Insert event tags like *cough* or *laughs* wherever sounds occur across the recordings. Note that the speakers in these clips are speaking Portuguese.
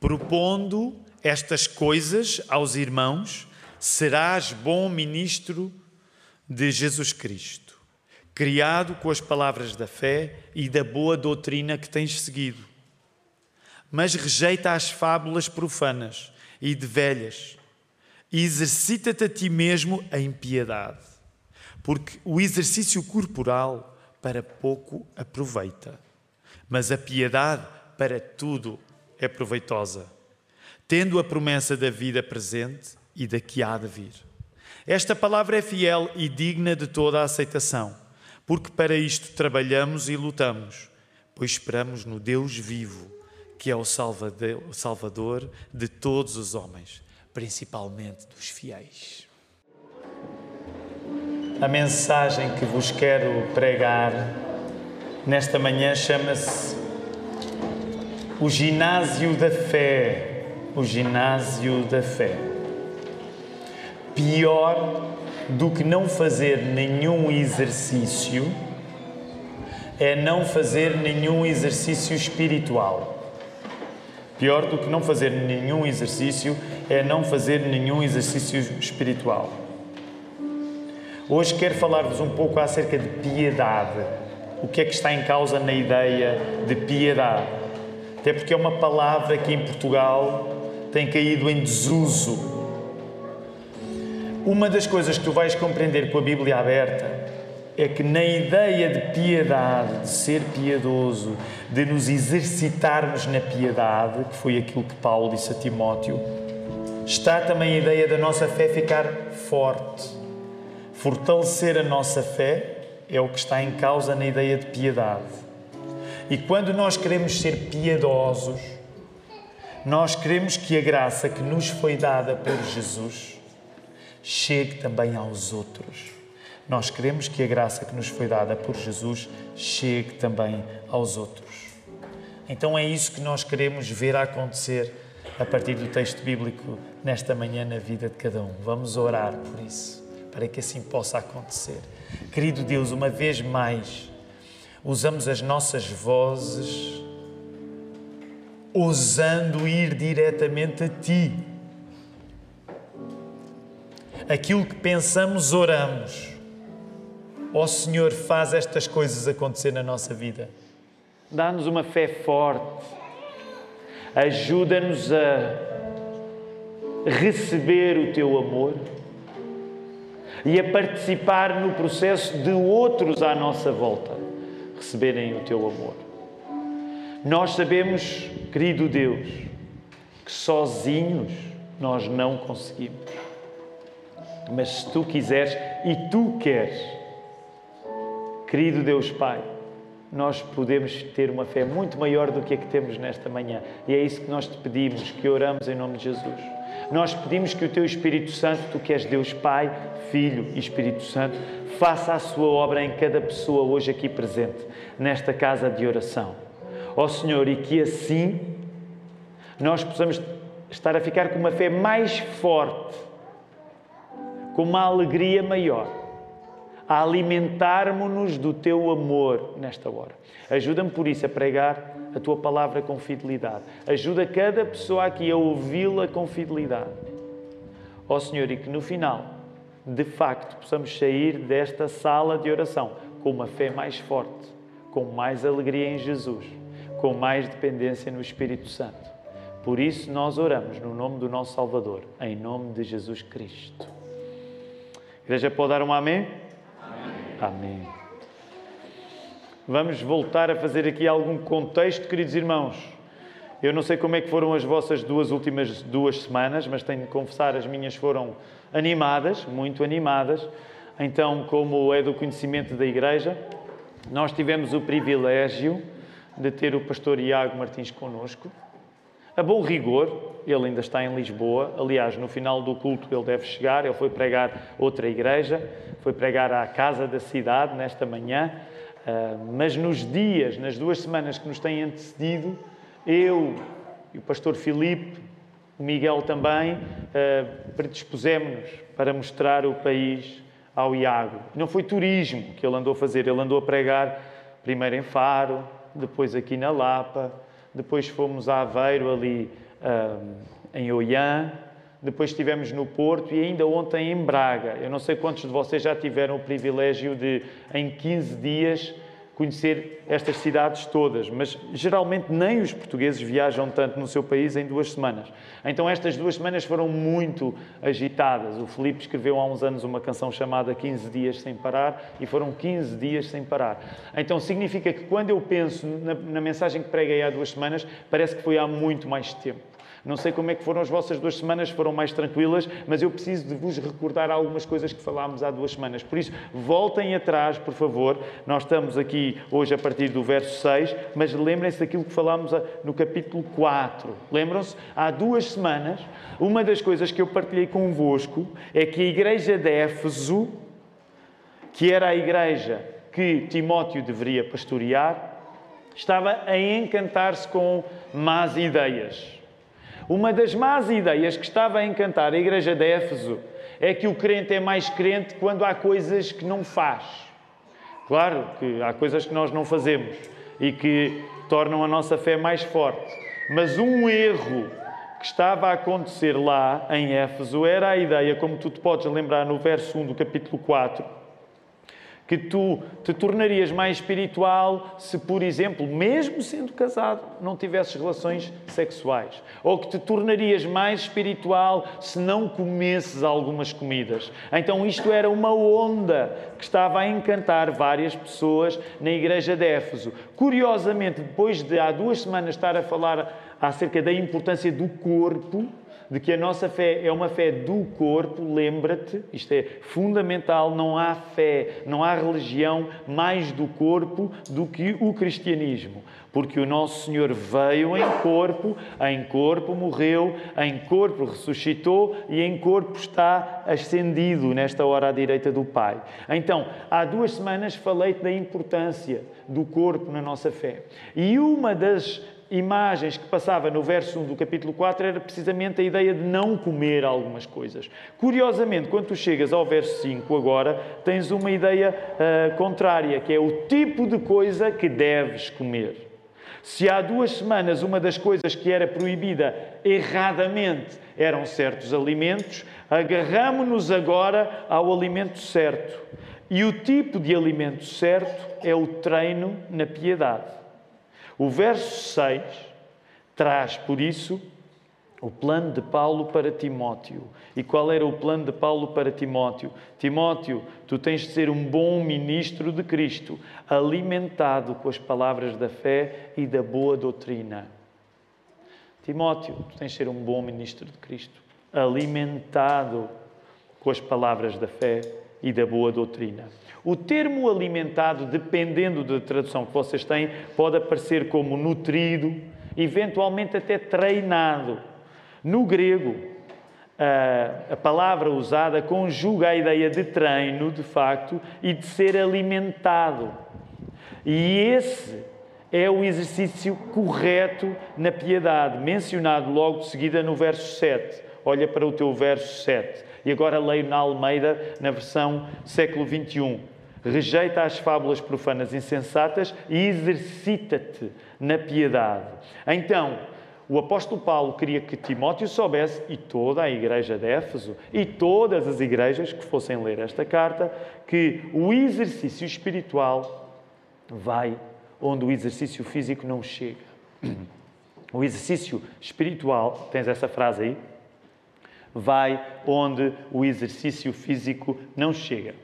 propondo estas coisas aos irmãos, serás bom ministro de Jesus Cristo, criado com as palavras da fé e da boa doutrina que tens seguido. Mas rejeita as fábulas profanas e de velhas, e exercita-te a ti mesmo em piedade, porque o exercício corporal para pouco aproveita, mas a piedade para tudo é proveitosa, tendo a promessa da vida presente e da que há de vir. Esta palavra é fiel e digna de toda a aceitação, porque para isto trabalhamos e lutamos, pois esperamos no Deus vivo, que é o Salvador de todos os homens, principalmente dos fiéis. A mensagem que vos quero pregar nesta manhã chama-se O Ginásio da Fé. O Ginásio da Fé. Pior do que não fazer nenhum exercício é não fazer nenhum exercício espiritual. Pior do que não fazer nenhum exercício é não fazer nenhum exercício espiritual. Hoje quero falar-vos um pouco acerca de piedade. O que é que está em causa na ideia de piedade? Até porque é uma palavra que em Portugal tem caído em desuso. Uma das coisas que tu vais compreender com a Bíblia aberta é que na ideia de piedade, de ser piedoso, de nos exercitarmos na piedade, que foi aquilo que Paulo disse a Timóteo, está também a ideia da nossa fé ficar forte Fortalecer a nossa fé é o que está em causa na ideia de piedade. E quando nós queremos ser piedosos, nós queremos que a graça que nos foi dada por Jesus chegue também aos outros. Nós queremos que a graça que nos foi dada por Jesus chegue também aos outros. Então é isso que nós queremos ver acontecer a partir do texto bíblico nesta manhã na vida de cada um. Vamos orar por isso para que assim possa acontecer. Querido Deus, uma vez mais, usamos as nossas vozes ousando ir diretamente a Ti. Aquilo que pensamos, oramos. Ó oh, Senhor, faz estas coisas acontecer na nossa vida. Dá-nos uma fé forte. Ajuda-nos a receber o Teu amor e a participar no processo de outros à nossa volta receberem o teu amor. Nós sabemos, querido Deus, que sozinhos nós não conseguimos. Mas se tu quiseres e tu queres, querido Deus Pai, nós podemos ter uma fé muito maior do que a que temos nesta manhã. E é isso que nós te pedimos, que oramos em nome de Jesus. Nós pedimos que o teu Espírito Santo, tu que és Deus Pai, Filho e Espírito Santo, faça a sua obra em cada pessoa hoje aqui presente, nesta casa de oração. Ó oh Senhor, e que assim nós possamos estar a ficar com uma fé mais forte, com uma alegria maior a alimentarmos-nos do teu amor nesta hora. Ajuda-me por isso a pregar a tua palavra com fidelidade. Ajuda cada pessoa aqui a ouvi-la com fidelidade. Ó oh, Senhor, e que no final, de facto, possamos sair desta sala de oração com uma fé mais forte, com mais alegria em Jesus, com mais dependência no Espírito Santo. Por isso nós oramos no nome do nosso Salvador, em nome de Jesus Cristo. A igreja pode dar um amém? Amém. Vamos voltar a fazer aqui algum contexto, queridos irmãos. Eu não sei como é que foram as vossas duas últimas duas semanas, mas tenho de confessar, as minhas foram animadas, muito animadas. Então, como é do conhecimento da Igreja, nós tivemos o privilégio de ter o pastor Iago Martins conosco. A bom rigor, ele ainda está em Lisboa. Aliás, no final do culto ele deve chegar. Ele foi pregar outra igreja, foi pregar à casa da cidade nesta manhã. Uh, mas nos dias, nas duas semanas que nos têm antecedido, eu e o pastor Filipe, o Miguel também, uh, predispusemos-nos para mostrar o país ao Iago. Não foi turismo que ele andou a fazer, ele andou a pregar primeiro em Faro, depois aqui na Lapa, depois fomos a Aveiro, ali em Oiã, depois estivemos no Porto e ainda ontem em Braga. Eu não sei quantos de vocês já tiveram o privilégio de, em 15 dias, conhecer estas cidades todas, mas geralmente nem os portugueses viajam tanto no seu país em duas semanas. Então estas duas semanas foram muito agitadas. O Felipe escreveu há uns anos uma canção chamada 15 dias sem parar e foram 15 dias sem parar. Então significa que quando eu penso na, na mensagem que preguei há duas semanas, parece que foi há muito mais tempo. Não sei como é que foram as vossas duas semanas, foram mais tranquilas, mas eu preciso de vos recordar algumas coisas que falámos há duas semanas. Por isso, voltem atrás, por favor. Nós estamos aqui hoje a partir do verso 6, mas lembrem-se daquilo que falámos no capítulo 4. Lembram-se? Há duas semanas, uma das coisas que eu partilhei convosco é que a igreja de Éfeso, que era a igreja que Timóteo deveria pastorear, estava a encantar-se com más ideias. Uma das más ideias que estava a encantar a igreja de Éfeso é que o crente é mais crente quando há coisas que não faz. Claro que há coisas que nós não fazemos e que tornam a nossa fé mais forte. Mas um erro que estava a acontecer lá em Éfeso era a ideia, como tu te podes lembrar no verso 1 do capítulo 4, que tu te tornarias mais espiritual se, por exemplo, mesmo sendo casado, não tivesses relações sexuais. Ou que te tornarias mais espiritual se não comesses algumas comidas. Então, isto era uma onda que estava a encantar várias pessoas na igreja de Éfeso. Curiosamente, depois de há duas semanas estar a falar acerca da importância do corpo, de que a nossa fé é uma fé do corpo, lembra-te, isto é fundamental, não há fé, não há religião mais do corpo do que o cristianismo. Porque o nosso Senhor veio em corpo, em corpo morreu, em corpo ressuscitou e em corpo está ascendido nesta hora à direita do Pai. Então, há duas semanas falei-te da importância do corpo na nossa fé. E uma das imagens que passava no verso 1 do capítulo 4 era precisamente a ideia de não comer algumas coisas. Curiosamente, quando tu chegas ao verso 5 agora, tens uma ideia uh, contrária, que é o tipo de coisa que deves comer. Se há duas semanas uma das coisas que era proibida erradamente eram certos alimentos, agarramos-nos agora ao alimento certo. E o tipo de alimento certo é o treino na piedade. O verso 6 traz, por isso, o plano de Paulo para Timóteo. E qual era o plano de Paulo para Timóteo? Timóteo, tu tens de ser um bom ministro de Cristo, alimentado com as palavras da fé e da boa doutrina. Timóteo, tu tens de ser um bom ministro de Cristo, alimentado com as palavras da fé e da boa doutrina. O termo alimentado, dependendo da tradução que vocês têm, pode aparecer como nutrido, eventualmente até treinado. No grego, a palavra usada conjuga a ideia de treino, de facto, e de ser alimentado. E esse é o exercício correto na piedade, mencionado logo de seguida no verso 7. Olha para o teu verso 7. E agora leio na Almeida, na versão século XXI. Rejeita as fábulas profanas insensatas e exercita-te na piedade. Então, o apóstolo Paulo queria que Timóteo soubesse, e toda a igreja de Éfeso, e todas as igrejas que fossem ler esta carta, que o exercício espiritual vai onde o exercício físico não chega. O exercício espiritual, tens essa frase aí? Vai onde o exercício físico não chega.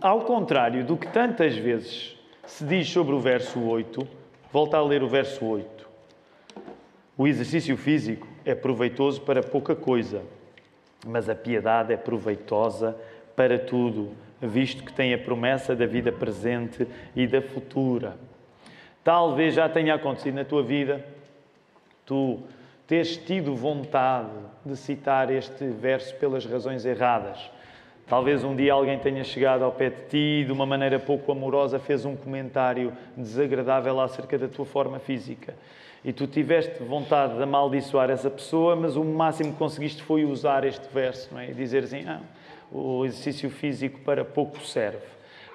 Ao contrário do que tantas vezes se diz sobre o verso 8, volta a ler o verso 8. O exercício físico é proveitoso para pouca coisa, mas a piedade é proveitosa para tudo, visto que tem a promessa da vida presente e da futura. Talvez já tenha acontecido na tua vida, tu teres tido vontade de citar este verso pelas razões erradas. Talvez um dia alguém tenha chegado ao pé de ti e, de uma maneira pouco amorosa, fez um comentário desagradável acerca da tua forma física. E tu tiveste vontade de amaldiçoar essa pessoa, mas o máximo que conseguiste foi usar este verso não é? e dizer assim: ah, o exercício físico para pouco serve.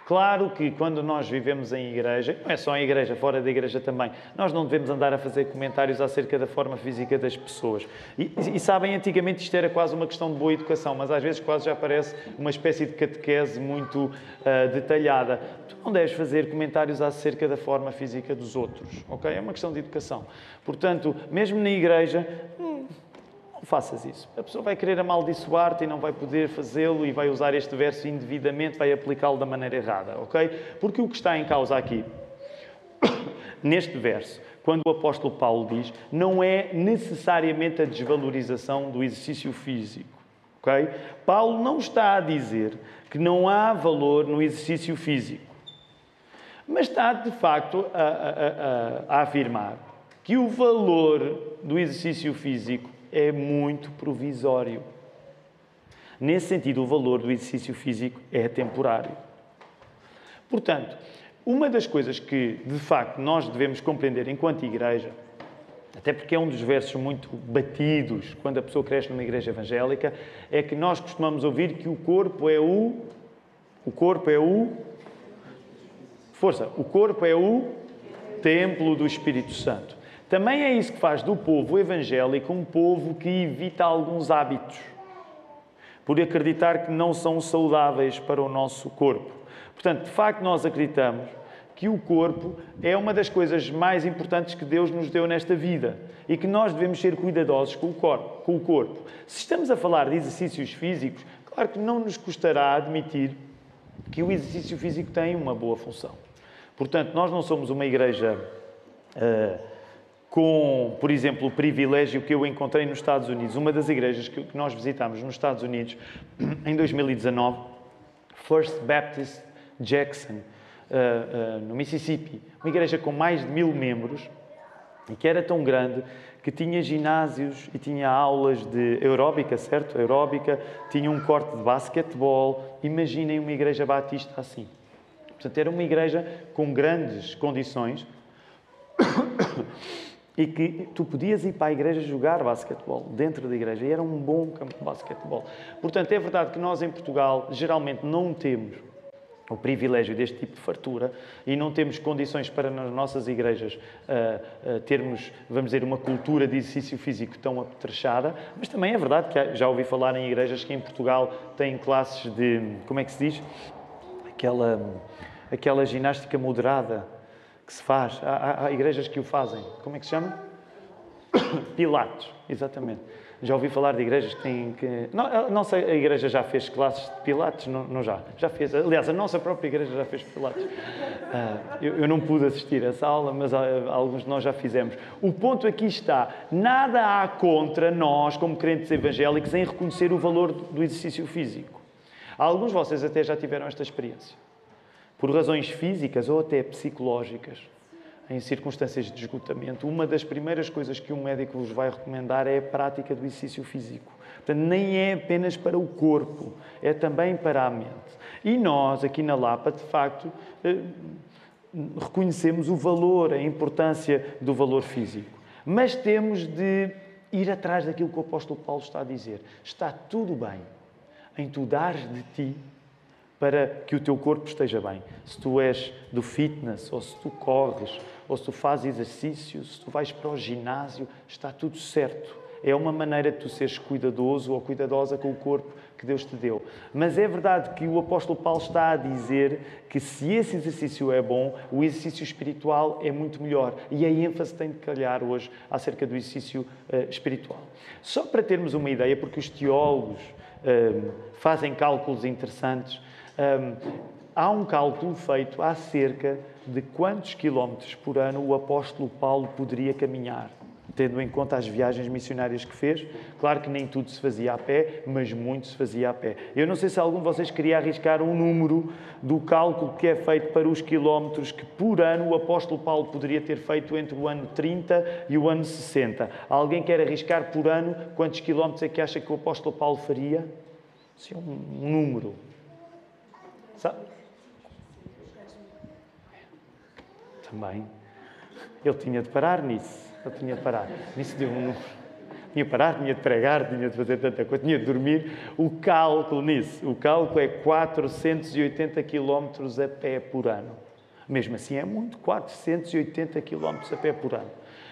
Claro que quando nós vivemos em igreja, não é só em igreja, fora da igreja também, nós não devemos andar a fazer comentários acerca da forma física das pessoas. E, e sabem, antigamente isto era quase uma questão de boa educação, mas às vezes quase já parece uma espécie de catequese muito uh, detalhada. Tu não deves fazer comentários acerca da forma física dos outros, ok? É uma questão de educação. Portanto, mesmo na igreja, hum, não faças isso. A pessoa vai querer amaldiçoar-te e não vai poder fazê-lo e vai usar este verso indevidamente, vai aplicá-lo da maneira errada, ok? Porque o que está em causa aqui, *coughs* neste verso, quando o apóstolo Paulo diz, não é necessariamente a desvalorização do exercício físico, ok? Paulo não está a dizer que não há valor no exercício físico, mas está de facto a, a, a, a afirmar que o valor do exercício físico é muito provisório. Nesse sentido, o valor do exercício físico é temporário. Portanto, uma das coisas que, de facto, nós devemos compreender enquanto igreja, até porque é um dos versos muito batidos quando a pessoa cresce numa igreja evangélica, é que nós costumamos ouvir que o corpo é o. O corpo é o. Força! O corpo é o templo do Espírito Santo. Também é isso que faz do povo evangélico um povo que evita alguns hábitos, por acreditar que não são saudáveis para o nosso corpo. Portanto, de facto, nós acreditamos que o corpo é uma das coisas mais importantes que Deus nos deu nesta vida e que nós devemos ser cuidadosos com o corpo. Com o corpo. Se estamos a falar de exercícios físicos, claro que não nos custará admitir que o exercício físico tem uma boa função. Portanto, nós não somos uma igreja. Uh, com, por exemplo, o privilégio que eu encontrei nos Estados Unidos. Uma das igrejas que nós visitámos nos Estados Unidos *clears throat* em 2019, First Baptist Jackson, uh, uh, no Mississippi. Uma igreja com mais de mil membros e que era tão grande que tinha ginásios e tinha aulas de aeróbica, certo? Aeróbica, tinha um corte de basquetebol. Imaginem uma igreja batista assim. Portanto, era uma igreja com grandes condições e que tu podias ir para a igreja jogar basquetebol dentro da igreja e era um bom campo de basquetebol. Portanto, é verdade que nós em Portugal geralmente não temos o privilégio deste tipo de fartura e não temos condições para nas nossas igrejas uh, uh, termos, vamos dizer, uma cultura de exercício físico tão apetrechada, mas também é verdade que já ouvi falar em igrejas que em Portugal têm classes de, como é que se diz? Aquela, aquela ginástica moderada, que se faz. Há, há, há igrejas que o fazem. Como é que se chama? *coughs* Pilates, exatamente. Já ouvi falar de igrejas que têm que. Não, não sei, a igreja já fez classes de Pilates? Não, não já. Já fez. Aliás, a nossa própria igreja já fez Pilates. Uh, eu, eu, não pude assistir a essa aula, mas uh, alguns de nós já fizemos. O ponto aqui está: nada há contra nós, como crentes evangélicos, em reconhecer o valor do exercício físico. Alguns de vocês até já tiveram esta experiência por razões físicas ou até psicológicas, em circunstâncias de esgotamento, uma das primeiras coisas que um médico vos vai recomendar é a prática do exercício físico. Portanto, nem é apenas para o corpo, é também para a mente. E nós, aqui na Lapa, de facto, eh, reconhecemos o valor, a importância do valor físico. Mas temos de ir atrás daquilo que o apóstolo Paulo está a dizer. Está tudo bem em tu dares de ti para que o teu corpo esteja bem. Se tu és do fitness, ou se tu corres, ou se tu fazes exercício, se tu vais para o ginásio, está tudo certo. É uma maneira de tu seres cuidadoso ou cuidadosa com o corpo que Deus te deu. Mas é verdade que o apóstolo Paulo está a dizer que se esse exercício é bom, o exercício espiritual é muito melhor. E a ênfase tem de calhar hoje acerca do exercício uh, espiritual. Só para termos uma ideia, porque os teólogos uh, fazem cálculos interessantes, um, há um cálculo feito acerca de quantos quilómetros por ano o apóstolo Paulo poderia caminhar, tendo em conta as viagens missionárias que fez. Claro que nem tudo se fazia a pé, mas muito se fazia a pé. Eu não sei se algum de vocês queria arriscar um número do cálculo que é feito para os quilómetros que por ano o apóstolo Paulo poderia ter feito entre o ano 30 e o ano 60. Alguém quer arriscar por ano quantos quilómetros é que acha que o apóstolo Paulo faria? Sim, um número. Sabe? Também. Ele tinha de parar nisso. Ele tinha de parar. Nisso deu um tinha de parar, tinha de pregar, tinha de fazer tanta coisa, tinha de dormir. O cálculo nisso, o cálculo é 480 km a pé por ano. Mesmo assim é muito, 480 km a pé por ano.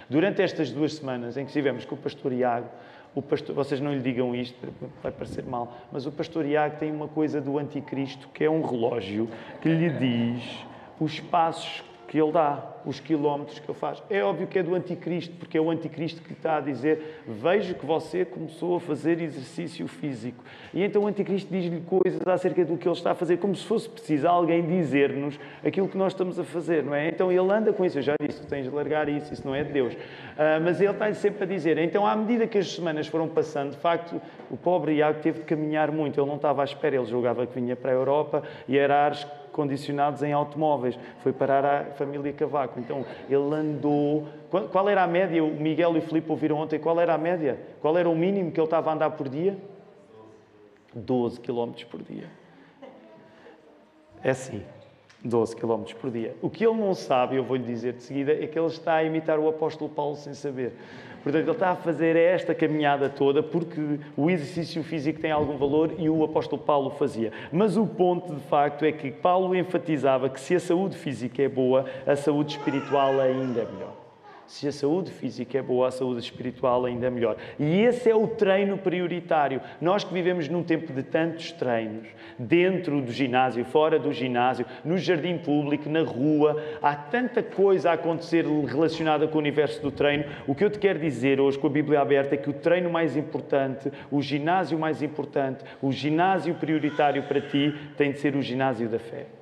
Durante estas duas semanas em que estivemos com o pastor Iago, o pastor, vocês não lhe digam isto, vai parecer mal, mas o pastor Iago tem uma coisa do anticristo que é um relógio que lhe diz os passos que ele dá, os quilómetros que ele faz. É óbvio que é do anticristo, porque é o anticristo que lhe está a dizer: Vejo que você começou a fazer exercício físico. E então o anticristo diz-lhe coisas acerca do que ele está a fazer, como se fosse preciso alguém dizer-nos aquilo que nós estamos a fazer, não é? Então ele anda com isso. Eu já disse: tu tens de largar isso, isso não é de Deus. Uh, mas ele está-lhe sempre a dizer. Então, à medida que as semanas foram passando, de facto, o pobre Iago teve de caminhar muito. Ele não estava à espera, ele julgava que vinha para a Europa e era condicionados em automóveis. Foi parar à família Cavaco. Então, ele andou. Qual era a média? O Miguel e o Filipe ouviram ontem. Qual era a média? Qual era o mínimo que ele estava a andar por dia? 12 km por dia. É assim. 12 km por dia. O que ele não sabe, eu vou-lhe dizer de seguida, é que ele está a imitar o apóstolo Paulo sem saber. Portanto, ele está a fazer esta caminhada toda porque o exercício físico tem algum valor e o apóstolo Paulo fazia. Mas o ponto, de facto, é que Paulo enfatizava que se a saúde física é boa, a saúde espiritual ainda é melhor. Se a saúde física é boa, a saúde espiritual ainda é melhor. E esse é o treino prioritário. Nós que vivemos num tempo de tantos treinos, dentro do ginásio, fora do ginásio, no jardim público, na rua, há tanta coisa a acontecer relacionada com o universo do treino. O que eu te quero dizer hoje, com a Bíblia aberta, é que o treino mais importante, o ginásio mais importante, o ginásio prioritário para ti tem de ser o ginásio da fé.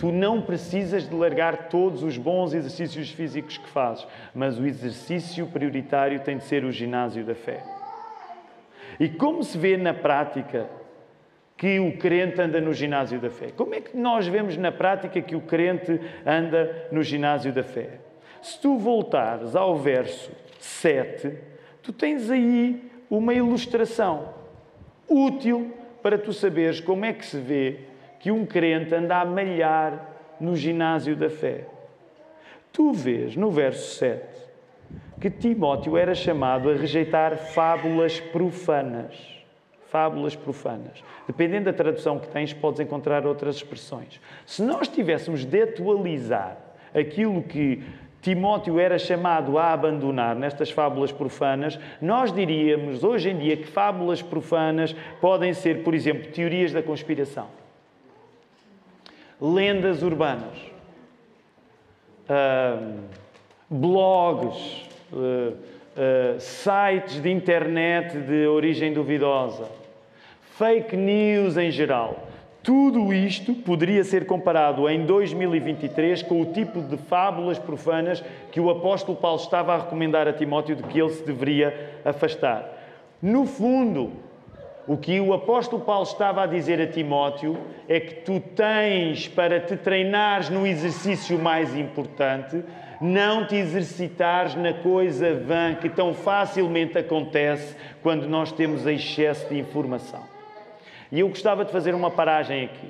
Tu não precisas de largar todos os bons exercícios físicos que fazes, mas o exercício prioritário tem de ser o ginásio da fé. E como se vê na prática que o crente anda no ginásio da fé? Como é que nós vemos na prática que o crente anda no ginásio da fé? Se tu voltares ao verso 7, tu tens aí uma ilustração útil para tu saberes como é que se vê que um crente anda a malhar no ginásio da fé. Tu vês no verso 7 que Timóteo era chamado a rejeitar fábulas profanas. Fábulas profanas. Dependendo da tradução que tens, podes encontrar outras expressões. Se nós tivéssemos de atualizar aquilo que Timóteo era chamado a abandonar nestas fábulas profanas, nós diríamos hoje em dia que fábulas profanas podem ser, por exemplo, teorias da conspiração lendas urbanas, uh, blogs, uh, uh, sites de internet de origem duvidosa, fake news em geral. Tudo isto poderia ser comparado em 2023 com o tipo de fábulas profanas que o apóstolo Paulo estava a recomendar a Timóteo de que ele se deveria afastar. No fundo, o que o apóstolo Paulo estava a dizer a Timóteo é que tu tens para te treinares no exercício mais importante, não te exercitares na coisa vã que tão facilmente acontece quando nós temos excesso de informação. E eu gostava de fazer uma paragem aqui.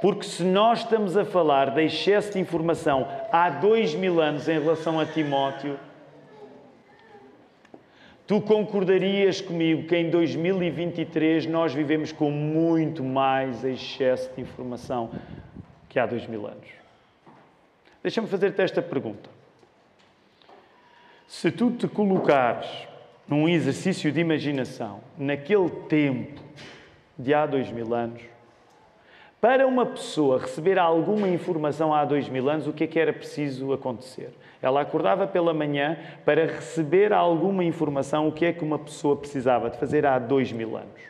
Porque se nós estamos a falar de excesso de informação há dois mil anos em relação a Timóteo, Tu concordarias comigo que em 2023 nós vivemos com muito mais excesso de informação que há dois mil anos? Deixa-me fazer-te esta pergunta. Se tu te colocares num exercício de imaginação, naquele tempo de há dois mil anos, para uma pessoa receber alguma informação há dois mil anos, o que é que era preciso acontecer? Ela acordava pela manhã para receber alguma informação, o que é que uma pessoa precisava de fazer há dois mil anos?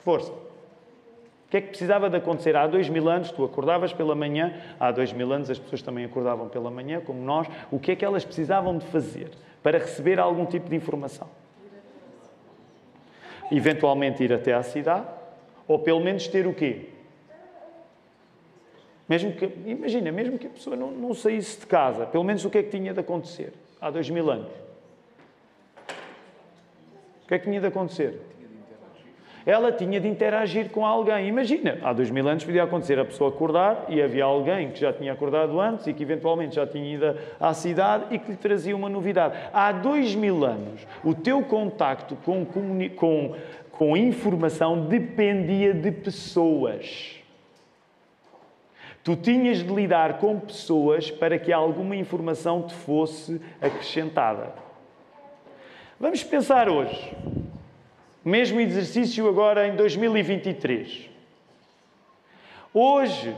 Força! O que é que precisava de acontecer há dois mil anos? Tu acordavas pela manhã, há dois mil anos as pessoas também acordavam pela manhã, como nós. O que é que elas precisavam de fazer para receber algum tipo de informação? Eventualmente ir até à cidade, ou pelo menos ter o quê? Mesmo que, imagina, mesmo que a pessoa não, não saísse de casa, pelo menos o que é que tinha de acontecer há dois mil anos? O que é que tinha de acontecer? ela tinha de interagir com alguém. Imagina, há dois mil anos podia acontecer a pessoa acordar e havia alguém que já tinha acordado antes e que eventualmente já tinha ido à cidade e que lhe trazia uma novidade. Há dois mil anos, o teu contacto com, com, com informação dependia de pessoas. Tu tinhas de lidar com pessoas para que alguma informação te fosse acrescentada. Vamos pensar hoje. Mesmo exercício agora em 2023. Hoje,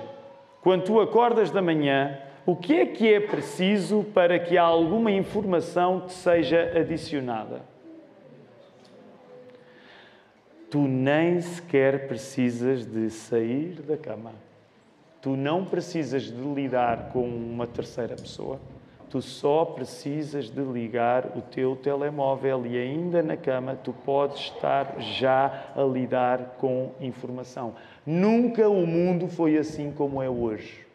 quando tu acordas da manhã, o que é que é preciso para que alguma informação te seja adicionada? Tu nem sequer precisas de sair da cama. Tu não precisas de lidar com uma terceira pessoa. Tu só precisas de ligar o teu telemóvel e ainda na cama tu podes estar já a lidar com informação. Nunca o mundo foi assim como é hoje.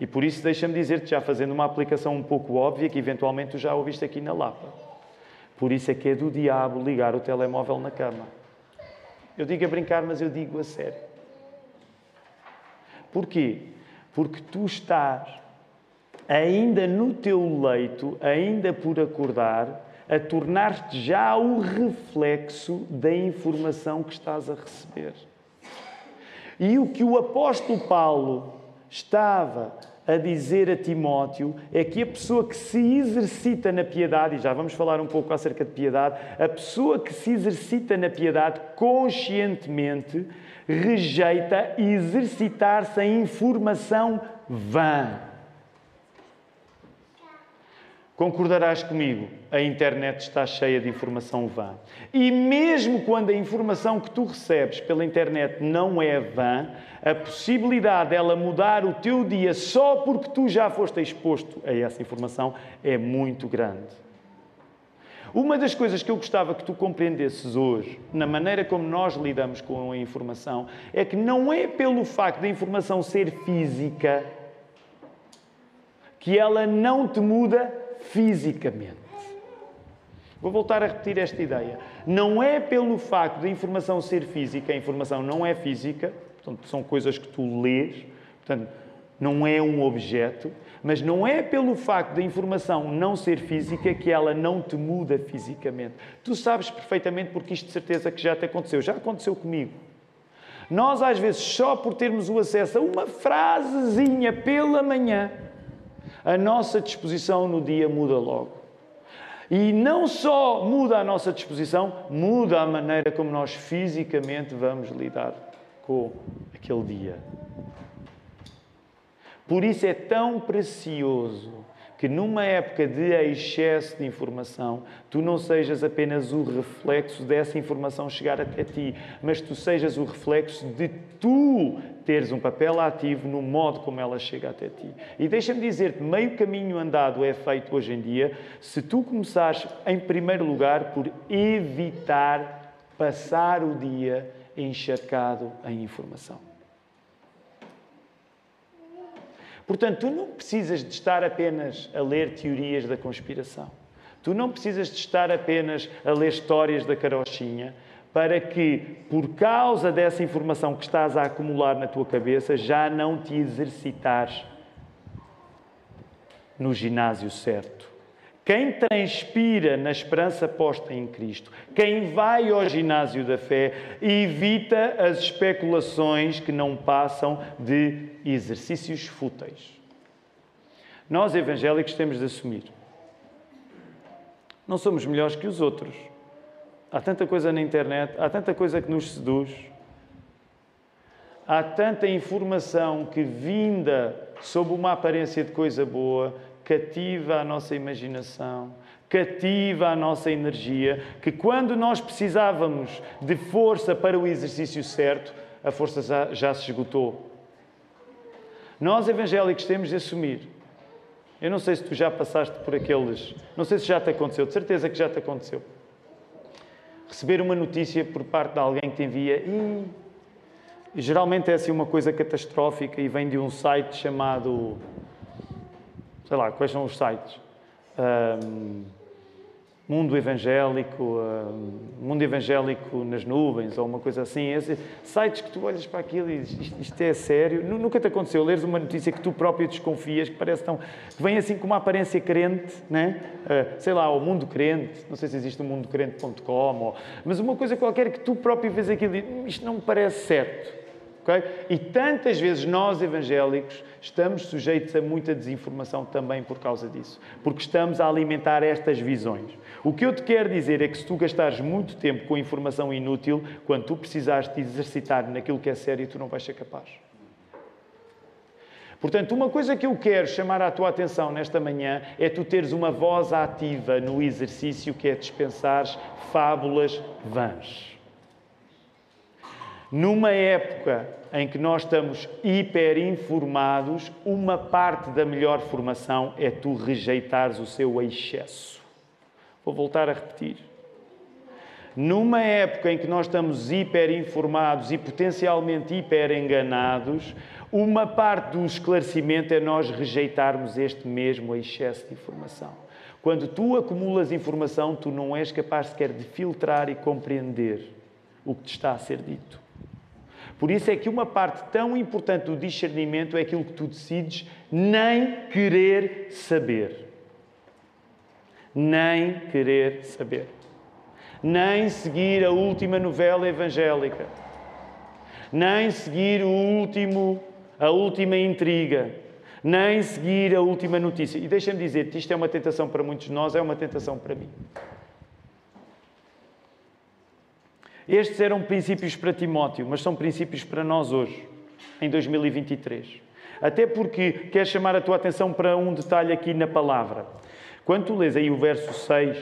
E por isso deixa-me dizer-te, já fazendo uma aplicação um pouco óbvia, que eventualmente tu já ouviste aqui na Lapa. Por isso é que é do diabo ligar o telemóvel na cama. Eu digo a brincar, mas eu digo a sério. Porquê? Porque tu estás ainda no teu leito, ainda por acordar, a tornar-te já o reflexo da informação que estás a receber. E o que o apóstolo Paulo estava a dizer a Timóteo é que a pessoa que se exercita na piedade, e já vamos falar um pouco acerca de piedade, a pessoa que se exercita na piedade conscientemente rejeita exercitar-se em informação vã. Concordarás comigo, a internet está cheia de informação vã. E mesmo quando a informação que tu recebes pela internet não é vã, a possibilidade dela mudar o teu dia só porque tu já foste exposto a essa informação é muito grande. Uma das coisas que eu gostava que tu compreendesses hoje, na maneira como nós lidamos com a informação, é que não é pelo facto da informação ser física que ela não te muda fisicamente. Vou voltar a repetir esta ideia. Não é pelo facto da informação ser física, a informação não é física, portanto, são coisas que tu lês, portanto, não é um objeto, mas não é pelo facto da informação não ser física que ela não te muda fisicamente. Tu sabes perfeitamente porque isto de certeza que já te aconteceu. Já aconteceu comigo. Nós, às vezes, só por termos o acesso a uma frasezinha pela manhã, a nossa disposição no dia muda logo. E não só muda a nossa disposição, muda a maneira como nós fisicamente vamos lidar com aquele dia. Por isso é tão precioso que numa época de excesso de informação, tu não sejas apenas o reflexo dessa informação chegar até ti, mas tu sejas o reflexo de tu teres um papel ativo no modo como ela chega até ti. E deixa-me dizer-te, meio caminho andado é feito hoje em dia se tu começares, em primeiro lugar, por evitar passar o dia encharcado em informação. Portanto, tu não precisas de estar apenas a ler teorias da conspiração. Tu não precisas de estar apenas a ler histórias da carochinha para que, por causa dessa informação que estás a acumular na tua cabeça, já não te exercitares no ginásio certo. Quem transpira na esperança posta em Cristo, quem vai ao ginásio da fé, evita as especulações que não passam de exercícios fúteis. Nós, evangélicos, temos de assumir. Não somos melhores que os outros. Há tanta coisa na internet, há tanta coisa que nos seduz, há tanta informação que, vinda sob uma aparência de coisa boa, cativa a nossa imaginação, cativa a nossa energia, que quando nós precisávamos de força para o exercício certo, a força já, já se esgotou. Nós evangélicos temos de assumir. Eu não sei se tu já passaste por aqueles. Não sei se já te aconteceu, de certeza que já te aconteceu. Receber uma notícia por parte de alguém que te envia e. Geralmente é assim uma coisa catastrófica e vem de um site chamado sei lá, quais são os sites? Um, mundo evangélico, uh, mundo evangélico nas nuvens ou uma coisa assim, sites que tu olhas para aquilo e dizes, isto, é sério. Nunca te aconteceu leres uma notícia que tu próprio desconfias, que parece tão. que vem assim com uma aparência crente, né? Uh, sei lá, o mundo crente, não sei se existe o mundocrente.com, mas uma coisa qualquer que tu próprio vês aquilo e isto não me parece certo. E tantas vezes nós evangélicos estamos sujeitos a muita desinformação também por causa disso, porque estamos a alimentar estas visões. O que eu te quero dizer é que se tu gastares muito tempo com informação inútil, quando tu precisares te exercitar naquilo que é sério, tu não vais ser capaz. Portanto, uma coisa que eu quero chamar a tua atenção nesta manhã é tu teres uma voz ativa no exercício que é dispensares fábulas vãs. Numa época em que nós estamos hiperinformados, uma parte da melhor formação é tu rejeitares o seu excesso. Vou voltar a repetir. Numa época em que nós estamos hiperinformados e potencialmente hiperenganados, uma parte do esclarecimento é nós rejeitarmos este mesmo excesso de informação. Quando tu acumulas informação, tu não és capaz sequer de filtrar e compreender o que te está a ser dito. Por isso é que uma parte tão importante do discernimento é aquilo que tu decides nem querer saber. Nem querer saber. Nem seguir a última novela evangélica. Nem seguir o último, a última intriga. Nem seguir a última notícia. E deixa-me dizer-te, isto é uma tentação para muitos de nós, é uma tentação para mim. Estes eram princípios para Timóteo, mas são princípios para nós hoje, em 2023. Até porque quero chamar a tua atenção para um detalhe aqui na palavra. Quando tu lês aí o verso 6,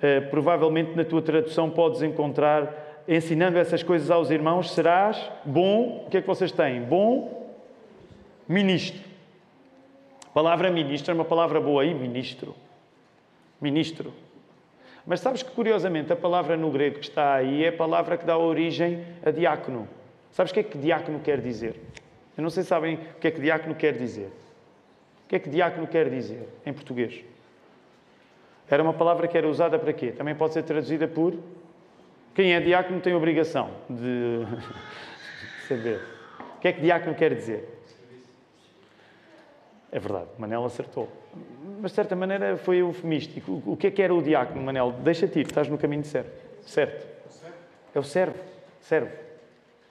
eh, provavelmente na tua tradução podes encontrar ensinando essas coisas aos irmãos, serás bom. O que é que vocês têm? Bom ministro. A palavra ministro é uma palavra boa aí, ministro. Ministro. Mas sabes que, curiosamente, a palavra no grego que está aí é a palavra que dá origem a diácono. Sabes o que é que diácono quer dizer? Eu não sei se sabem o que é que diácono quer dizer. O que é que diácono quer dizer em português? Era uma palavra que era usada para quê? Também pode ser traduzida por. Quem é diácono tem obrigação de *laughs* saber. O que é que diácono quer dizer? É verdade, Manel acertou. Mas de certa maneira foi eufemístico. O que é que era o diácono, Manel? Deixa-te ir, estás no caminho certo. Certo. É o servo. Servo.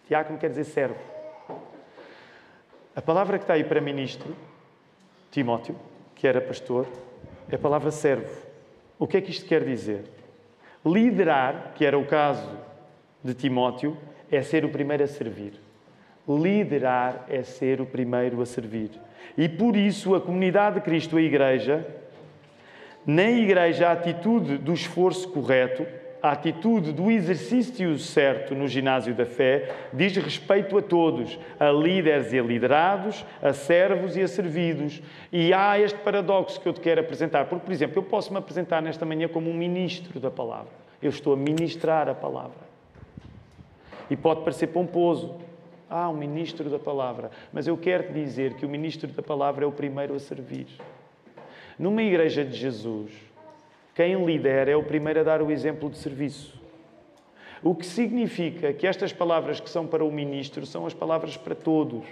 Diácono quer dizer servo. A palavra que está aí para ministro, Timóteo, que era pastor, é a palavra servo. O que é que isto quer dizer? Liderar, que era o caso de Timóteo, é ser o primeiro a servir. Liderar é ser o primeiro a servir. E por isso a comunidade de Cristo, a Igreja, na Igreja, a atitude do esforço correto, a atitude do exercício certo no ginásio da fé, diz respeito a todos, a líderes e a liderados, a servos e a servidos. E há este paradoxo que eu te quero apresentar. Porque, por exemplo, eu posso me apresentar nesta manhã como um ministro da palavra. Eu estou a ministrar a palavra. E pode parecer pomposo, ah, um ministro da palavra. Mas eu quero te dizer que o ministro da palavra é o primeiro a servir. Numa igreja de Jesus, quem lidera é o primeiro a dar o exemplo de serviço. O que significa que estas palavras que são para o ministro são as palavras para todos.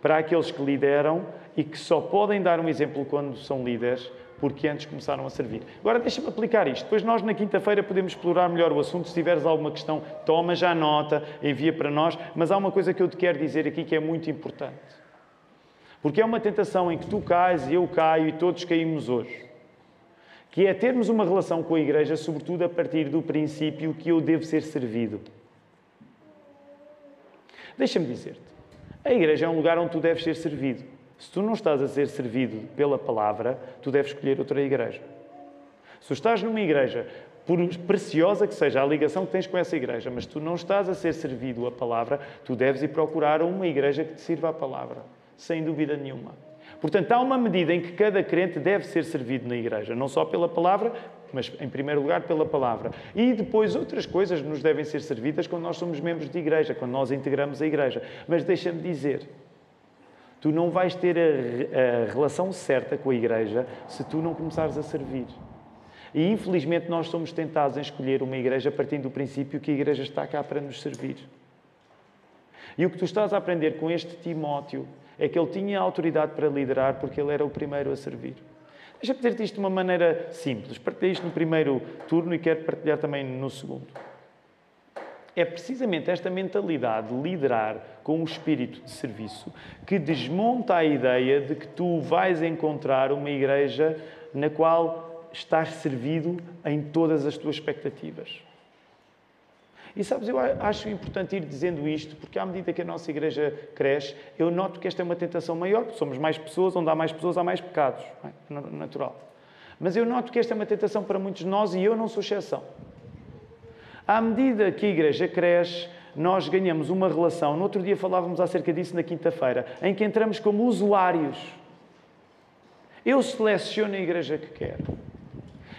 Para aqueles que lideram e que só podem dar um exemplo quando são líderes, porque antes começaram a servir. Agora deixa-me aplicar isto. Depois nós na quinta-feira podemos explorar melhor o assunto. Se tiveres alguma questão, toma já nota, envia para nós. Mas há uma coisa que eu te quero dizer aqui que é muito importante. Porque é uma tentação em que tu cais e eu caio e todos caímos hoje. Que é termos uma relação com a Igreja, sobretudo a partir do princípio que eu devo ser servido. Deixa-me dizer-te. A Igreja é um lugar onde tu deves ser servido. Se tu não estás a ser servido pela palavra, tu deves escolher outra igreja. Se estás numa igreja, por preciosa que seja a ligação que tens com essa igreja, mas tu não estás a ser servido a palavra, tu deves ir procurar uma igreja que te sirva a palavra, sem dúvida nenhuma. Portanto, há uma medida em que cada crente deve ser servido na igreja, não só pela palavra, mas em primeiro lugar pela palavra. E depois outras coisas nos devem ser servidas quando nós somos membros de igreja, quando nós integramos a igreja. Mas deixa-me dizer, Tu não vais ter a, a relação certa com a igreja se tu não começares a servir. E infelizmente nós somos tentados em escolher uma igreja partindo do princípio que a igreja está cá para nos servir. E o que tu estás a aprender com este Timóteo é que ele tinha autoridade para liderar porque ele era o primeiro a servir. Deixa-me dizer-te isto de uma maneira simples. Partilhei isto no primeiro turno e quero partilhar também no segundo. É precisamente esta mentalidade de liderar com o espírito de serviço que desmonta a ideia de que tu vais encontrar uma igreja na qual estás servido em todas as tuas expectativas. E sabes, eu acho importante ir dizendo isto, porque à medida que a nossa igreja cresce, eu noto que esta é uma tentação maior, porque somos mais pessoas, onde há mais pessoas há mais pecados. É? Natural. Mas eu noto que esta é uma tentação para muitos de nós e eu não sou exceção. À medida que a igreja cresce, nós ganhamos uma relação. No outro dia falávamos acerca disso na quinta-feira, em que entramos como usuários. Eu seleciono a igreja que quero.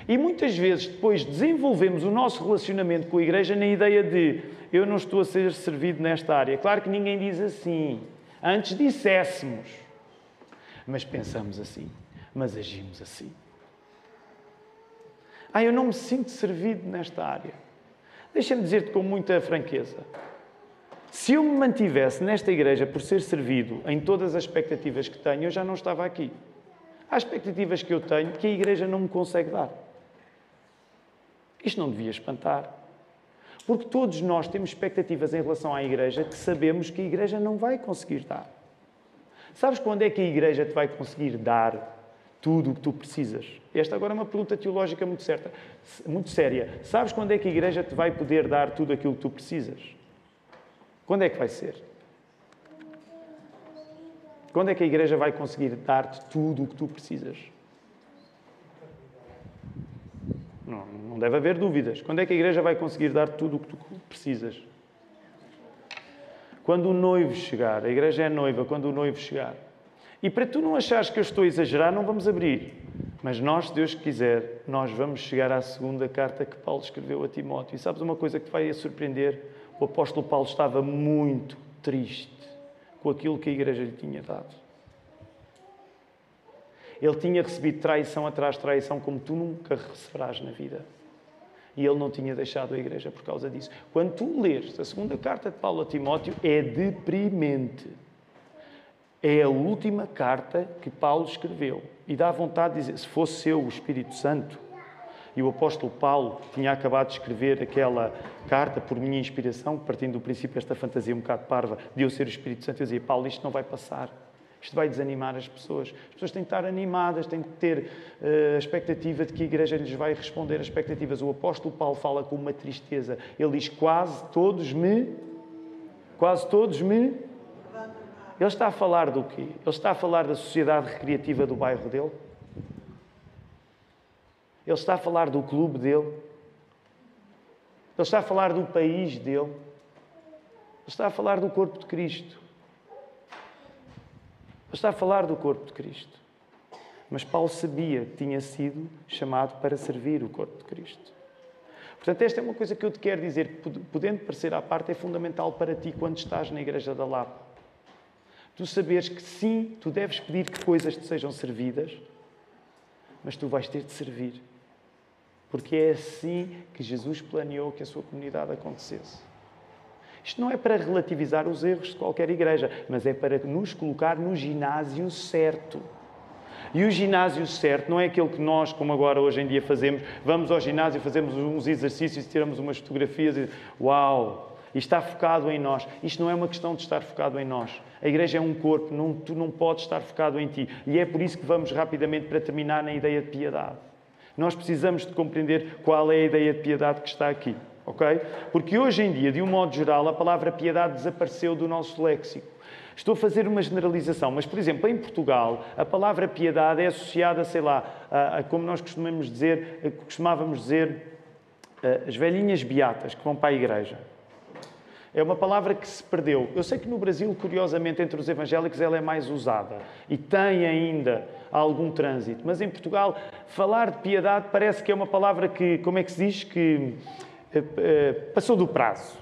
E muitas vezes depois desenvolvemos o nosso relacionamento com a igreja na ideia de eu não estou a ser servido nesta área. Claro que ninguém diz assim. Antes disséssemos. Mas pensamos assim. Mas agimos assim. Ah, eu não me sinto servido nesta área. Deixa-me dizer-te com muita franqueza. Se eu me mantivesse nesta igreja por ser servido em todas as expectativas que tenho, eu já não estava aqui. Há expectativas que eu tenho que a igreja não me consegue dar. Isto não devia espantar. Porque todos nós temos expectativas em relação à igreja que sabemos que a igreja não vai conseguir dar. Sabes quando é que a igreja te vai conseguir dar tudo o que tu precisas? Esta agora é uma pergunta teológica muito certa, muito séria. Sabes quando é que a igreja te vai poder dar tudo aquilo que tu precisas? Quando é que vai ser? Quando é que a igreja vai conseguir dar-te tudo o que tu precisas? Não, não deve haver dúvidas. Quando é que a igreja vai conseguir dar tudo o que tu precisas? Quando o noivo chegar. A igreja é noiva quando o noivo chegar. E para tu não achares que eu estou a exagerar, não vamos abrir. Mas nós, se Deus quiser, nós vamos chegar à segunda carta que Paulo escreveu a Timóteo. E sabes uma coisa que te vai surpreender? O apóstolo Paulo estava muito triste com aquilo que a igreja lhe tinha dado. Ele tinha recebido traição atrás de traição como tu nunca receberás na vida. E ele não tinha deixado a igreja por causa disso. Quando tu lês a segunda carta de Paulo a Timóteo, é deprimente. É a última carta que Paulo escreveu. E dá vontade de dizer: se fosse eu o Espírito Santo, e o apóstolo Paulo tinha acabado de escrever aquela carta por minha inspiração, partindo do princípio esta fantasia um bocado parva de eu ser o Espírito Santo, eu dizia: Paulo, isto não vai passar. Isto vai desanimar as pessoas. As pessoas têm que estar animadas, têm que ter uh, a expectativa de que a igreja lhes vai responder as expectativas. O apóstolo Paulo fala com uma tristeza. Ele diz: Quase todos me. Quase todos me. Ele está a falar do quê? Ele está a falar da sociedade recreativa do bairro dele? Ele está a falar do clube dele? Ele está a falar do país dele? Ele está a falar do corpo de Cristo? está a falar do corpo de Cristo. Mas Paulo sabia que tinha sido chamado para servir o corpo de Cristo. Portanto, esta é uma coisa que eu te quero dizer, podendo parecer à parte, é fundamental para ti quando estás na Igreja da Lapa. Tu saberes que sim, tu deves pedir que coisas te sejam servidas, mas tu vais ter de servir. Porque é assim que Jesus planeou que a sua comunidade acontecesse. Isto não é para relativizar os erros de qualquer igreja, mas é para nos colocar no ginásio certo. E o ginásio certo não é aquele que nós, como agora hoje em dia fazemos, vamos ao ginásio, fazemos uns exercícios, tiramos umas fotografias e uau, está focado em nós. Isto não é uma questão de estar focado em nós. A igreja é um corpo, não, tu não podes estar focado em ti. E é por isso que vamos rapidamente para terminar na ideia de piedade. Nós precisamos de compreender qual é a ideia de piedade que está aqui ok? Porque hoje em dia, de um modo geral, a palavra piedade desapareceu do nosso léxico. Estou a fazer uma generalização, mas, por exemplo, em Portugal, a palavra piedade é associada, sei lá, a, a como nós costumamos dizer, costumávamos dizer, as velhinhas beatas que vão para a igreja. É uma palavra que se perdeu. Eu sei que no Brasil, curiosamente, entre os evangélicos, ela é mais usada e tem ainda algum trânsito. Mas em Portugal, falar de piedade parece que é uma palavra que, como é que se diz, que eh, eh, passou do prazo.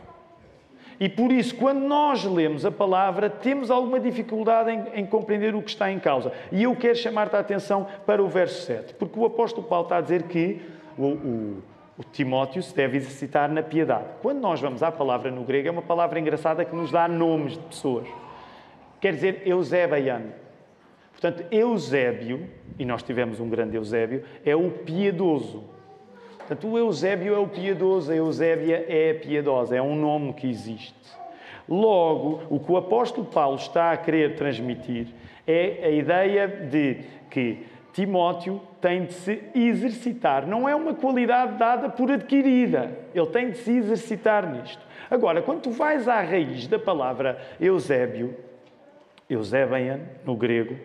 E por isso, quando nós lemos a palavra, temos alguma dificuldade em, em compreender o que está em causa. E eu quero chamar-te a atenção para o verso 7, porque o apóstolo Paulo está a dizer que o, o, o Timóteo se deve exercitar na piedade. Quando nós vamos à palavra no grego, é uma palavra engraçada que nos dá nomes de pessoas. Quer dizer Eusebian. Portanto, Eusébio, e nós tivemos um grande Eusébio, é o piedoso. Portanto, o Eusébio é o piedoso, a Eusébia é a piedosa, é um nome que existe. Logo, o que o apóstolo Paulo está a querer transmitir é a ideia de que Timóteo tem de se exercitar. Não é uma qualidade dada por adquirida. Ele tem de se exercitar nisto. Agora, quando tu vais à raiz da palavra Eusébio, Eusebian, no grego,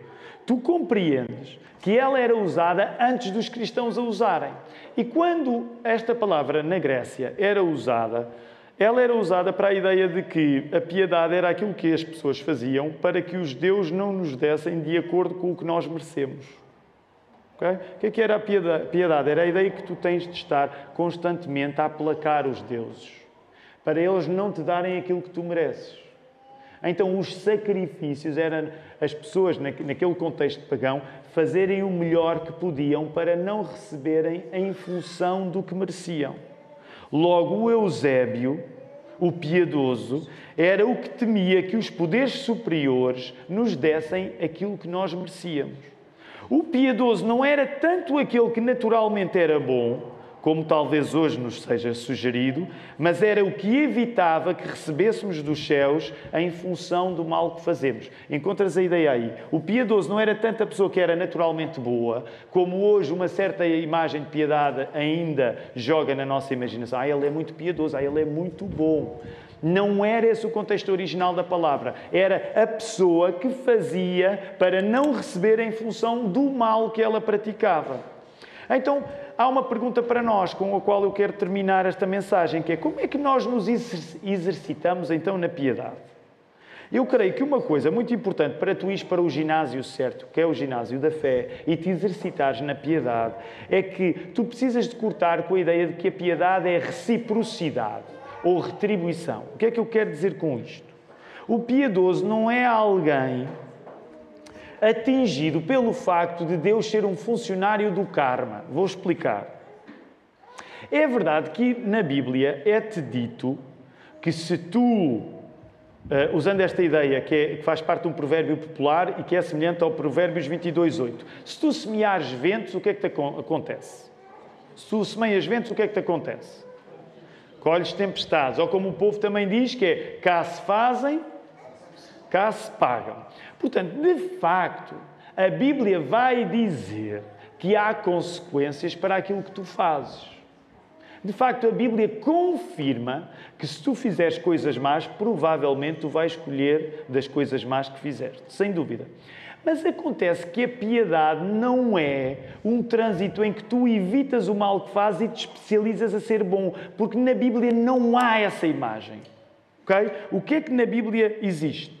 tu compreendes que ela era usada antes dos cristãos a usarem. E quando esta palavra na Grécia era usada, ela era usada para a ideia de que a piedade era aquilo que as pessoas faziam para que os deuses não nos dessem de acordo com o que nós merecemos. Okay? O que é que era a piedade? Era a ideia que tu tens de estar constantemente a aplacar os deuses, para eles não te darem aquilo que tu mereces. Então, os sacrifícios eram as pessoas, naquele contexto pagão, fazerem o melhor que podiam para não receberem em função do que mereciam. Logo, o Eusébio, o piedoso, era o que temia que os poderes superiores nos dessem aquilo que nós merecíamos. O piedoso não era tanto aquele que naturalmente era bom, como talvez hoje nos seja sugerido, mas era o que evitava que recebêssemos dos céus em função do mal que fazemos. Encontras a ideia aí? O piedoso não era tanto a pessoa que era naturalmente boa, como hoje uma certa imagem de piedade ainda joga na nossa imaginação. Ah, ele é muito piedoso, ah, ele é muito bom. Não era esse o contexto original da palavra. Era a pessoa que fazia para não receber em função do mal que ela praticava. Então, há uma pergunta para nós com a qual eu quero terminar esta mensagem, que é como é que nós nos exercitamos então na piedade? Eu creio que uma coisa muito importante para tu ires para o ginásio certo, que é o ginásio da fé, e te exercitares na piedade, é que tu precisas de cortar com a ideia de que a piedade é reciprocidade ou retribuição. O que é que eu quero dizer com isto? O piedoso não é alguém atingido pelo facto de Deus ser um funcionário do karma. Vou explicar. É verdade que na Bíblia é-te dito que se tu, Uh, usando esta ideia que, é, que, faz parte de um provérbio popular e que é semelhante ao Provérbios 22.8. Se tu semeares ventos, o que é que te acontece? Se tu semeias ventos, o que é que te acontece? Colhes tempestades. Ou como o povo também diz, que é cá se fazem, cá se pagam. Portanto, de facto, a Bíblia vai dizer que há consequências para aquilo que tu fazes. De facto, a Bíblia confirma que se tu fizeres coisas más, provavelmente tu vais escolher das coisas más que fizeste, sem dúvida. Mas acontece que a piedade não é um trânsito em que tu evitas o mal que fazes e te especializas a ser bom, porque na Bíblia não há essa imagem. Okay? O que é que na Bíblia existe?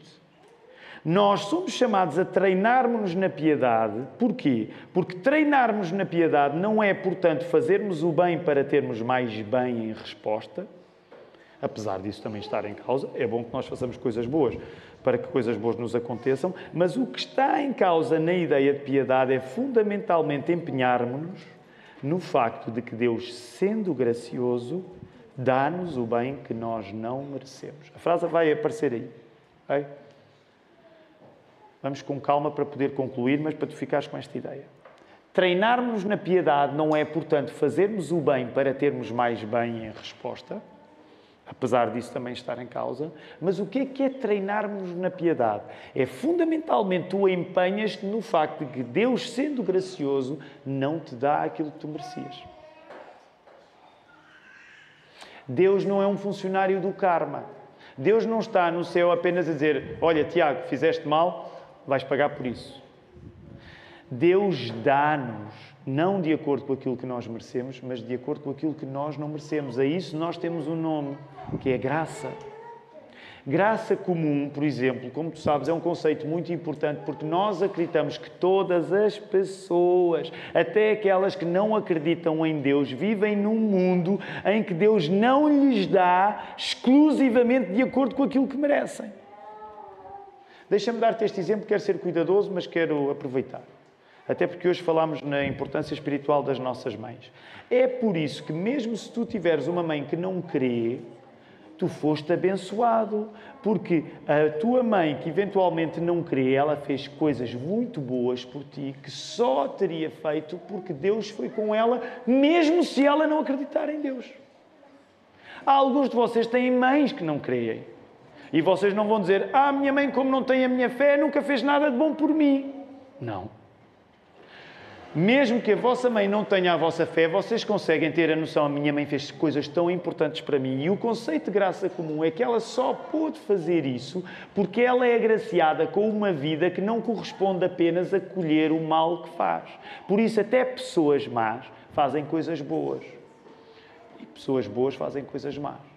Nós somos chamados a treinarmos-nos na piedade. Porquê? Porque treinarmos na piedade não é, portanto, fazermos o bem para termos mais bem em resposta, apesar disso também estar em causa. É bom que nós façamos coisas boas para que coisas boas nos aconteçam, mas o que está em causa na ideia de piedade é fundamentalmente empenharmos-nos no facto de que Deus, sendo gracioso, dá-nos o bem que nós não merecemos. A frase vai aparecer aí. Okay? Vamos com calma para poder concluir, mas para tu ficares com esta ideia. Treinarmos na piedade não é, portanto, fazermos o bem para termos mais bem em resposta, apesar disso também estar em causa, mas o que é que é treinarmos na piedade? É fundamentalmente tu empenhas-te no facto de que Deus, sendo gracioso, não te dá aquilo que tu merecias. Deus não é um funcionário do karma. Deus não está no céu apenas a dizer: Olha, Tiago, fizeste mal, vais pagar por isso. Deus dá-nos, não de acordo com aquilo que nós merecemos, mas de acordo com aquilo que nós não merecemos. A isso nós temos um nome, que é graça. Graça comum, por exemplo, como tu sabes, é um conceito muito importante porque nós acreditamos que todas as pessoas, até aquelas que não acreditam em Deus, vivem num mundo em que Deus não lhes dá exclusivamente de acordo com aquilo que merecem. Deixa-me dar-te este exemplo, quero ser cuidadoso, mas quero aproveitar. Até porque hoje falámos na importância espiritual das nossas mães. É por isso que, mesmo se tu tiveres uma mãe que não crê, tu foste abençoado, porque a tua mãe, que eventualmente não crê, ela fez coisas muito boas por ti que só teria feito porque Deus foi com ela, mesmo se ela não acreditar em Deus. Há alguns de vocês têm mães que não creem. E vocês não vão dizer, ah, minha mãe, como não tem a minha fé, nunca fez nada de bom por mim. Não. Mesmo que a vossa mãe não tenha a vossa fé, vocês conseguem ter a noção: a minha mãe fez coisas tão importantes para mim. E o conceito de graça comum é que ela só pôde fazer isso porque ela é agraciada com uma vida que não corresponde apenas a colher o mal que faz. Por isso, até pessoas más fazem coisas boas. E pessoas boas fazem coisas más.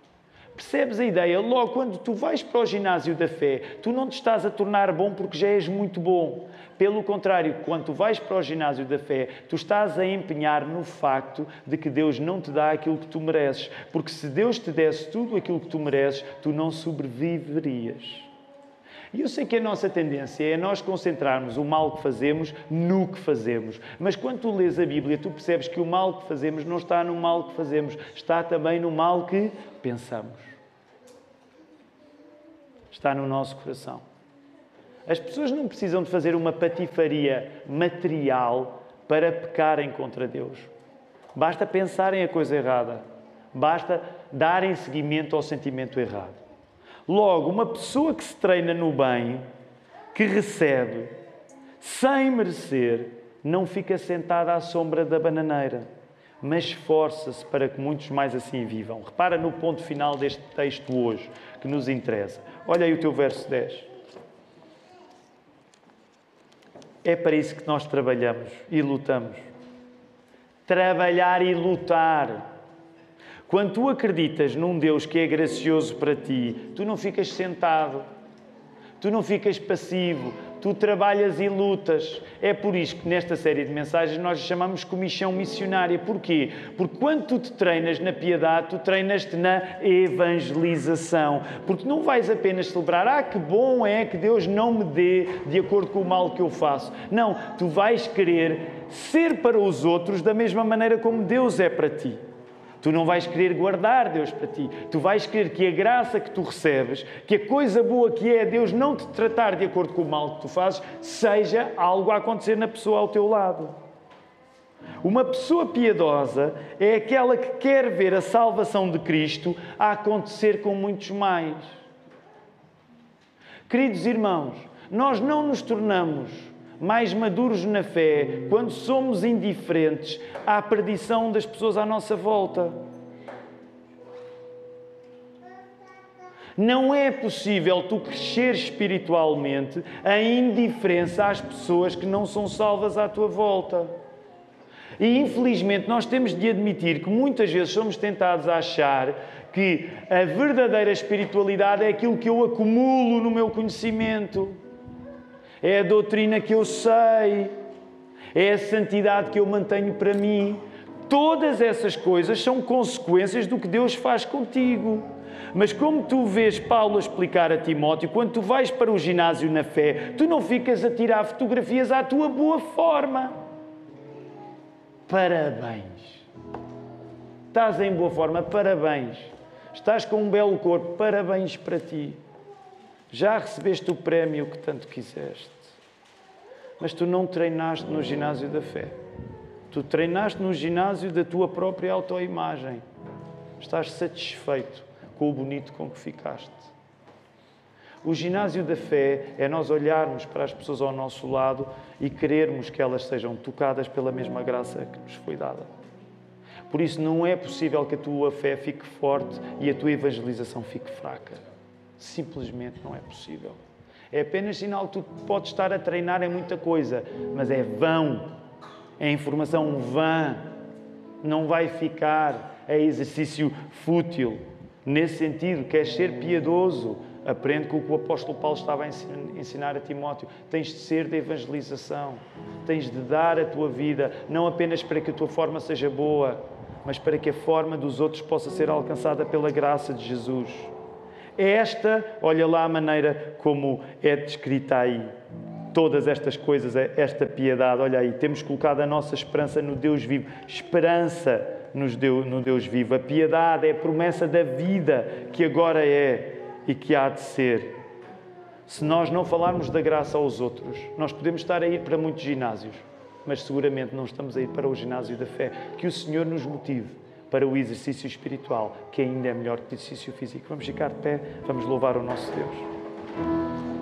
Percebes a ideia? Logo, quando tu vais para o ginásio da fé, tu não te estás a tornar bom porque já és muito bom. Pelo contrário, quando tu vais para o ginásio da fé, tu estás a empenhar no facto de que Deus não te dá aquilo que tu mereces. Porque se Deus te desse tudo aquilo que tu mereces, tu não sobreviverias. E eu sei que a nossa tendência é nós concentrarmos o mal que fazemos no que fazemos. Mas quando tu lês a Bíblia, tu percebes que o mal que fazemos não está no mal que fazemos, está também no mal que pensamos está no nosso coração. As pessoas não precisam de fazer uma patifaria material para pecarem contra Deus. Basta pensarem a coisa errada. Basta darem seguimento ao sentimento errado. Logo, uma pessoa que se treina no bem, que recebe sem merecer, não fica sentada à sombra da bananeira, mas esforça-se para que muitos mais assim vivam. Repara no ponto final deste texto hoje, que nos interessa. Olha aí o teu verso 10. É para isso que nós trabalhamos e lutamos. Trabalhar e lutar. Quando tu acreditas num Deus que é gracioso para ti, tu não ficas sentado, tu não ficas passivo, tu trabalhas e lutas. É por isso que nesta série de mensagens nós chamamos comissão missionária. Porquê? Porque quando tu te treinas na piedade, tu treinas-te na evangelização. Porque não vais apenas celebrar, ah, que bom é que Deus não me dê de acordo com o mal que eu faço. Não, tu vais querer ser para os outros da mesma maneira como Deus é para ti. Tu não vais querer guardar Deus para ti. Tu vais querer que a graça que tu recebes, que a coisa boa que é Deus não te tratar de acordo com o mal que tu fazes, seja algo a acontecer na pessoa ao teu lado. Uma pessoa piedosa é aquela que quer ver a salvação de Cristo a acontecer com muitos mais. Queridos irmãos, nós não nos tornamos mais maduros na fé, quando somos indiferentes à perdição das pessoas à nossa volta. Não é possível tu crescer espiritualmente em indiferença às pessoas que não são salvas à tua volta. E infelizmente nós temos de admitir que muitas vezes somos tentados a achar que a verdadeira espiritualidade é aquilo que eu acumulo no meu conhecimento é a doutrina que eu sei, é a santidade que eu mantenho para mim. Todas essas coisas são consequências do que Deus faz contigo. Mas como tu vês Paulo explicar a Timóteo, quando tu vais para o ginásio na fé, tu não ficas a tirar fotografias à tua boa forma. Parabéns. Estás em boa forma, parabéns. Estás com um belo corpo, parabéns para ti. Já recebeste o prémio que tanto quiseste. Mas tu não treinaste no ginásio da fé. Tu treinaste no ginásio da tua própria autoimagem. Estás satisfeito com o bonito com que ficaste. O ginásio da fé é nós olharmos para as pessoas ao nosso lado e querermos que elas sejam tocadas pela mesma graça que nos foi dada. Por isso, não é possível que a tua fé fique forte e a tua evangelização fique fraca. Simplesmente não é possível. É apenas sinal que tu podes estar a treinar em muita coisa, mas é vão. É informação vã. Não vai ficar. É exercício fútil. Nesse sentido, queres ser piedoso, aprende com o que o apóstolo Paulo estava a ensinar a Timóteo. Tens de ser de evangelização. Tens de dar a tua vida, não apenas para que a tua forma seja boa, mas para que a forma dos outros possa ser alcançada pela graça de Jesus. Esta, olha lá a maneira como é descrita aí. todas estas coisas, é esta piedade. Olha aí, temos colocado a nossa esperança no Deus vivo. Esperança nos no Deus vivo. A piedade é a promessa da vida que agora é e que há de ser. Se nós não falarmos da graça aos outros, nós podemos estar a ir para muitos ginásios, mas seguramente não estamos a ir para o ginásio da fé. Que o Senhor nos motive para o exercício espiritual, que ainda é melhor que o exercício físico. Vamos ficar de pé, vamos louvar o nosso Deus.